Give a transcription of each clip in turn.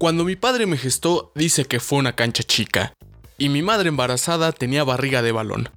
Cuando mi padre me gestó, dice que fue una cancha chica, y mi madre embarazada tenía barriga de balón.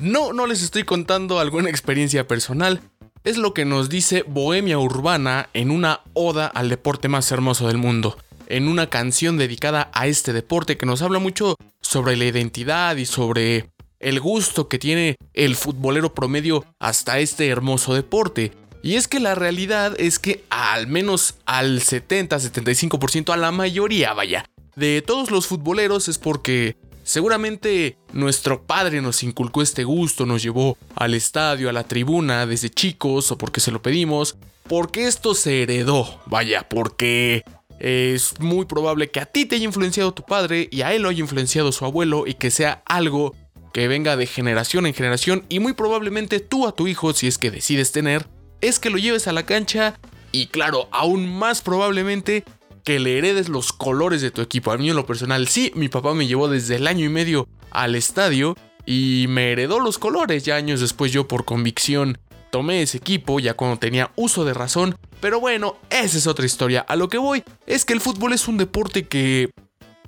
No, no les estoy contando alguna experiencia personal, es lo que nos dice Bohemia Urbana en una oda al deporte más hermoso del mundo, en una canción dedicada a este deporte que nos habla mucho sobre la identidad y sobre el gusto que tiene el futbolero promedio hasta este hermoso deporte. Y es que la realidad es que al menos al 70-75%, a la mayoría, vaya, de todos los futboleros es porque seguramente nuestro padre nos inculcó este gusto, nos llevó al estadio, a la tribuna desde chicos o porque se lo pedimos, porque esto se heredó, vaya, porque es muy probable que a ti te haya influenciado tu padre y a él lo haya influenciado su abuelo y que sea algo que venga de generación en generación y muy probablemente tú a tu hijo, si es que decides tener, es que lo lleves a la cancha y claro, aún más probablemente que le heredes los colores de tu equipo. A mí en lo personal, sí, mi papá me llevó desde el año y medio al estadio y me heredó los colores. Ya años después yo por convicción tomé ese equipo ya cuando tenía uso de razón. Pero bueno, esa es otra historia. A lo que voy es que el fútbol es un deporte que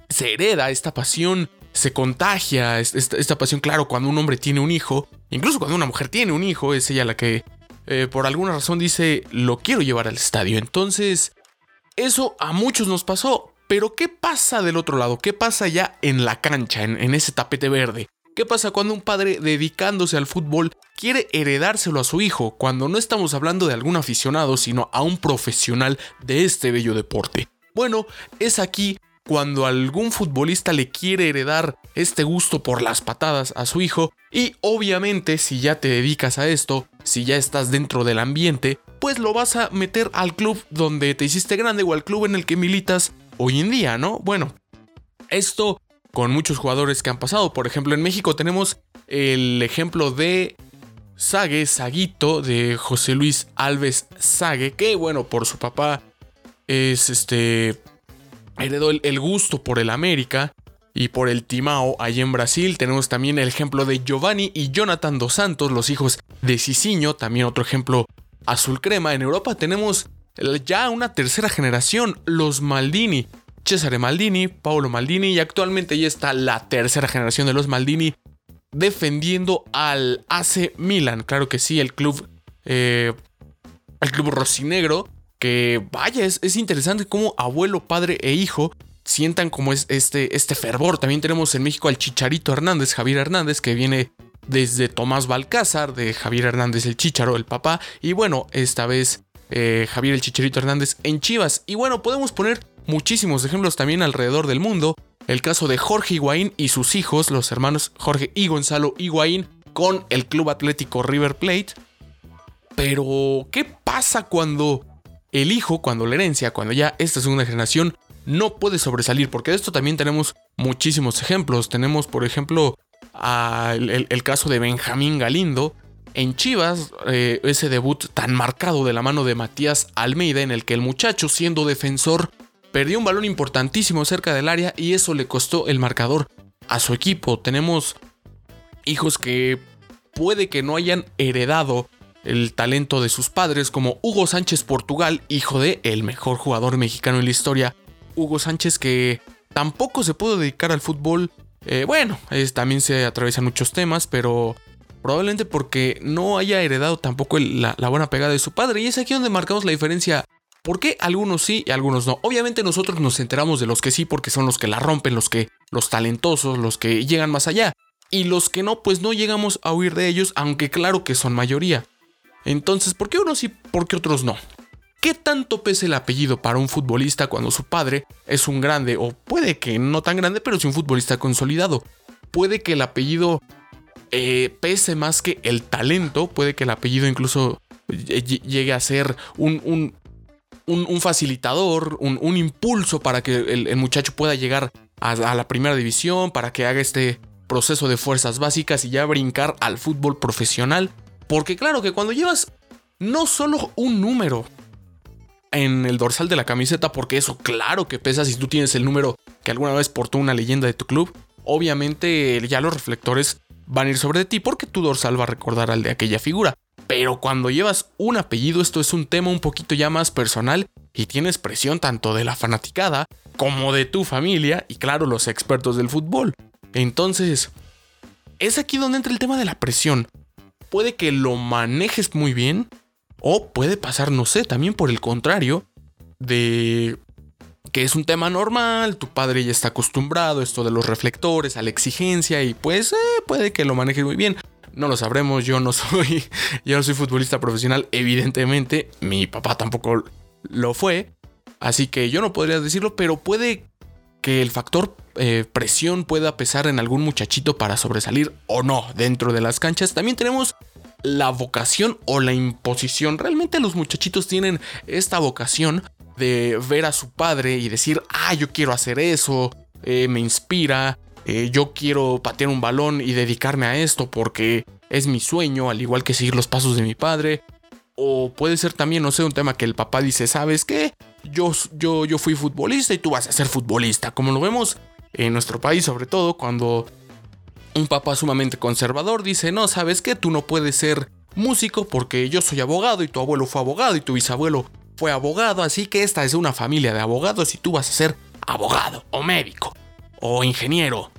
se hereda esta pasión, se contagia esta, esta pasión, claro, cuando un hombre tiene un hijo, incluso cuando una mujer tiene un hijo, es ella la que eh, por alguna razón dice, lo quiero llevar al estadio. Entonces, eso a muchos nos pasó. Pero ¿qué pasa del otro lado? ¿Qué pasa ya en la cancha, en, ese tapete verde? ¿Qué pasa cuando un padre dedicándose al fútbol quiere heredárselo a su hijo? Cuando no estamos hablando de algún aficionado, sino a un profesional de este bello deporte. Bueno, es aquí cuando algún futbolista le quiere heredar este gusto por las patadas a su hijo y obviamente si ya te dedicas a esto, si ya estás dentro del ambiente, pues lo vas a meter al club donde te hiciste grande o al club en el que militas hoy en día, ¿no? Bueno, esto con muchos jugadores que han pasado, por ejemplo en México tenemos el ejemplo de Sague, Saguito, de José Luis Alves Sague, que bueno, por su papá es este heredó el, gusto por el América y por el Timao allí en Brasil. Tenemos también el ejemplo de Giovanni y Jonathan dos Santos, los hijos de Cicinho, también otro ejemplo azul crema. En Europa tenemos ya una tercera generación, los Maldini. Cesare Maldini, Paolo Maldini y actualmente ya está la tercera generación de los Maldini defendiendo al AC Milan. Claro que sí, el club, eh, el club rosinegro que vaya, es, interesante cómo abuelo, padre e hijo sientan como es este, este fervor. También tenemos en México al Chicharito Hernández, Javier Hernández, que viene desde Tomás Balcázar, de Javier Hernández el Chicharo, el papá. Y bueno, esta vez eh, Javier el Chicharito Hernández en Chivas. Y bueno, podemos poner muchísimos ejemplos también alrededor del mundo. El caso de Jorge Higuaín y sus hijos, los hermanos Jorge y Gonzalo Higuaín, con el Club Atlético River Plate. Pero, ¿qué pasa cuando el hijo, cuando la herencia, cuando ya esta segunda generación no puede sobresalir, porque de esto también tenemos muchísimos ejemplos. Tenemos, por ejemplo, el, caso de Benjamín Galindo. En Chivas, eh, ese debut tan marcado de la mano de Matías Almeida, en el que el muchacho, siendo defensor, perdió un balón importantísimo cerca del área y eso le costó el marcador a su equipo. Tenemos hijos que puede que no hayan heredado el talento de sus padres como Hugo Sánchez Portugal, hijo de el mejor jugador mexicano en la historia. Hugo Sánchez que tampoco se pudo dedicar al fútbol. Eh, bueno, también se atraviesan muchos temas, pero probablemente porque no haya heredado tampoco la, la, buena pegada de su padre. Y es aquí donde marcamos la diferencia. ¿Por qué algunos sí y algunos no? Obviamente nosotros nos enteramos de los que sí porque son los que la rompen, los que los talentosos, los que llegan más allá. Y los que no, pues no llegamos a huir de ellos, aunque claro que son mayoría. Entonces, ¿por qué unos sí, por qué otros no? ¿Qué tanto pesa el apellido para un futbolista cuando su padre es un grande, o puede que no tan grande, pero sí un futbolista consolidado? Puede que el apellido eh, pese más que el talento, puede que el apellido incluso llegue a ser un, facilitador, un, impulso para que el, muchacho pueda llegar a, la primera división, para que haga este proceso de fuerzas básicas y ya brincar al fútbol profesional. Porque claro que cuando llevas no solo un número en el dorsal de la camiseta, porque eso claro que pesa si tú tienes el número que alguna vez portó una leyenda de tu club, obviamente ya los reflectores van a ir sobre ti porque tu dorsal va a recordar al de aquella figura. Pero cuando llevas un apellido, esto es un tema un poquito ya más personal y tienes presión tanto de la fanaticada como de tu familia y claro, los expertos del fútbol. Entonces, es aquí donde entra el tema de la presión. Puede que lo manejes muy bien o puede pasar, no sé, también por el contrario, de que es un tema normal, tu padre ya está acostumbrado a esto de los reflectores, a la exigencia y pues eh, puede que lo manejes muy bien. No lo sabremos, yo no soy, yo no soy futbolista profesional, evidentemente, mi papá tampoco lo fue, así que yo no podría decirlo, pero puede que el factor eh, presión pueda pesar en algún muchachito para sobresalir o no dentro de las canchas. También tenemos la vocación o la imposición. Realmente los muchachitos tienen esta vocación de ver a su padre y decir, ah, yo quiero hacer eso, eh, me inspira, eh, yo quiero patear un balón y dedicarme a esto porque es mi sueño, al igual que seguir los pasos de mi padre. O puede ser también, no sé, un tema que el papá dice, ¿sabes qué? Yo, yo, yo fui futbolista y tú vas a ser futbolista. Como lo vemos en nuestro país, sobre todo cuando un papá sumamente conservador dice, no, ¿sabes qué? Tú no puedes ser músico porque yo soy abogado y tu abuelo fue abogado y tu bisabuelo fue abogado, así que esta es una familia de abogados y tú vas a ser abogado o médico o ingeniero.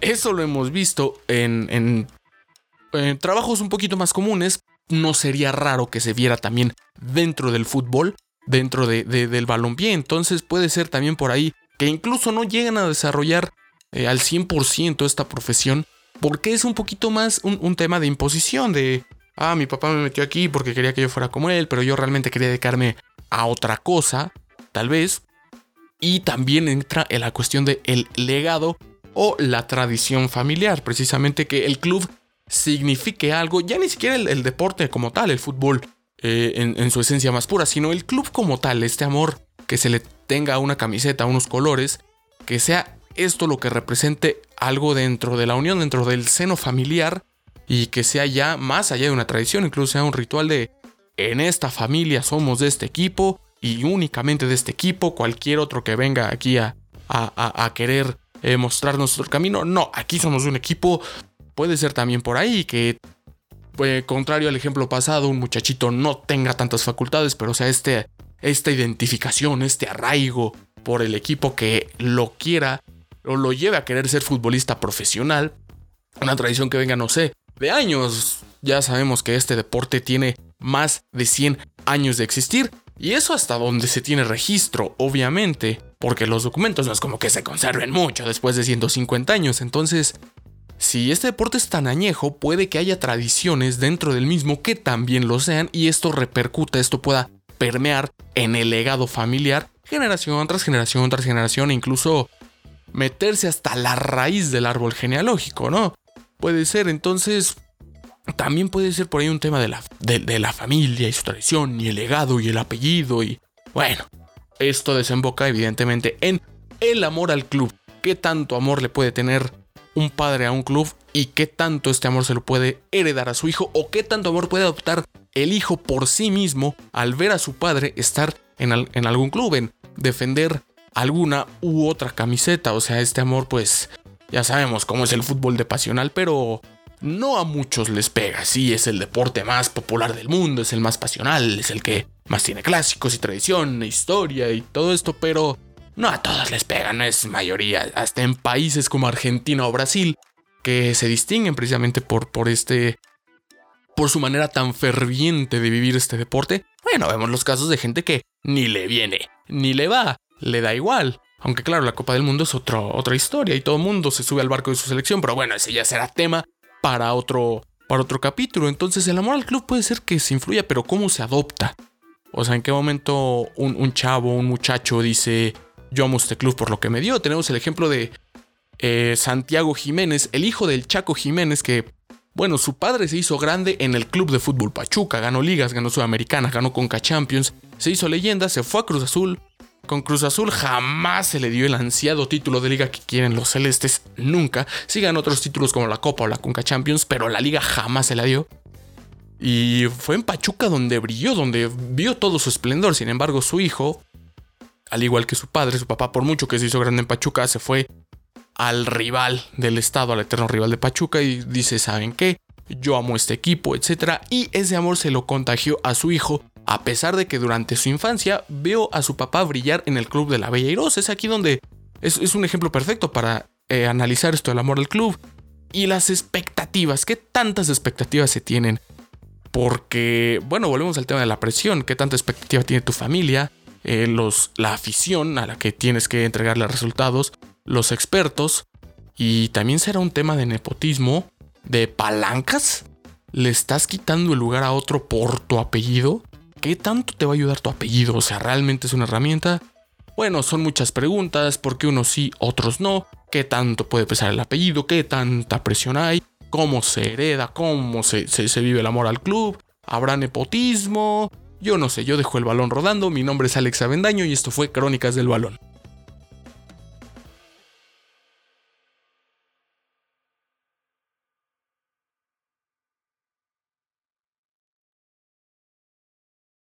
Eso lo hemos visto en, en, trabajos un poquito más comunes. No sería raro que se viera también dentro del fútbol, dentro de, del balompié. Entonces puede ser también por ahí que incluso no lleguen a desarrollar eh, al 100% esta profesión, porque es un poquito más un, un, tema de imposición, de, ah, mi papá me metió aquí porque quería que yo fuera como él, pero yo realmente quería dedicarme a otra cosa, tal vez. Y también entra en la cuestión del el legado o la tradición familiar, precisamente que el club signifique algo, ya ni siquiera el, deporte como tal, el fútbol eh, en, su esencia más pura, sino el club como tal, este amor que se le tenga a una camiseta, unos colores, que sea esto lo que represente algo dentro de la unión, dentro del seno familiar y que sea ya más allá de una tradición, incluso sea un ritual de en esta familia somos de este equipo y únicamente de este equipo, cualquier otro que venga aquí a, a, querer eh, mostrar nuestro camino, no, aquí somos un equipo, puede ser también por ahí que, eh, contrario al ejemplo pasado, un muchachito no tenga tantas facultades, pero sea, este, esta identificación, este arraigo por el equipo que lo quiera o lo lleve a querer ser futbolista profesional, una tradición que venga, no sé, de años. Ya sabemos que este deporte tiene más de 100 años de existir y eso hasta donde se tiene registro, obviamente, porque los documentos no es como que se conserven mucho después de 150 años. Entonces, si este deporte es tan añejo, puede que haya tradiciones dentro del mismo que también lo sean y esto repercuta, esto pueda permear en el legado familiar, generación tras generación tras generación, e incluso meterse hasta la raíz del árbol genealógico, ¿no? Puede ser, entonces, también puede ser por ahí un tema de la, de, la familia y su tradición y el legado y el apellido y bueno, esto desemboca evidentemente en el amor al club. ¿Qué tanto amor le puede tener un padre a un club y qué tanto este amor se lo puede heredar a su hijo o qué tanto amor puede adoptar el hijo por sí mismo al ver a su padre estar en, en algún club, en defender alguna u otra camiseta. O sea, este amor pues ya sabemos cómo es el fútbol de pasional, pero no a muchos les pega. Sí, es el deporte más popular del mundo, es el más pasional, es el que más tiene clásicos y tradición, historia y todo esto, pero no a todos les pega, no es mayoría. Hasta en países como Argentina o Brasil, que se distinguen precisamente por, por este. por su manera tan ferviente de vivir este deporte. Bueno, vemos los casos de gente que ni le viene, ni le va, le da igual. Aunque claro, la Copa del Mundo es otra historia y todo el mundo se sube al barco de su selección, pero bueno, ese ya será tema para otro, para otro capítulo. Entonces el amor al club puede ser que se influya, pero ¿cómo se adopta? O sea, ¿en qué momento un, chavo, un muchacho dice, yo amo este club por lo que me dio? Tenemos el ejemplo de eh, Santiago Jiménez, el hijo del Chaco Jiménez, que Bueno, su padre se hizo grande en el club de fútbol Pachuca, ganó ligas, ganó Sudamericana, ganó Conca Champions, se hizo leyenda, se fue a Cruz Azul. Con Cruz Azul jamás se le dio el ansiado título de liga que quieren los celestes, nunca. Sí otros títulos como la Copa o la Conca Champions, pero la liga jamás se la dio. Y fue en Pachuca donde brilló, donde vio todo su esplendor. Sin embargo, su hijo, al igual que su padre, su papá, por mucho que se hizo grande en Pachuca, se fue al rival del estado, al eterno rival de Pachuca y dice, ¿saben qué? Yo amo este equipo, etc. Y ese amor se lo contagió a su hijo, a pesar de que durante su infancia veo a su papá brillar en el club de la Bella Irosa. Es aquí donde es, un ejemplo perfecto para eh, analizar esto del amor al club. Y las expectativas, ¿qué tantas expectativas se tienen? Porque, bueno, volvemos al tema de la presión, ¿qué tanta expectativa tiene tu familia? Eh, los, la afición a la que tienes que entregarle resultados, los expertos, y también será un tema de nepotismo, de palancas. ¿Le estás quitando el lugar a otro por tu apellido? ¿Qué tanto te va a ayudar tu apellido? O sea, ¿realmente es una herramienta? Bueno, son muchas preguntas, ¿por qué unos sí, otros no? ¿Qué tanto puede pesar el apellido? ¿Qué tanta presión hay? ¿Cómo se hereda? ¿Cómo se, se, se vive el amor al club? ¿Habrá nepotismo? Yo no sé, yo dejo el balón rodando, mi nombre es Alex Avendaño y esto fue Crónicas del Balón.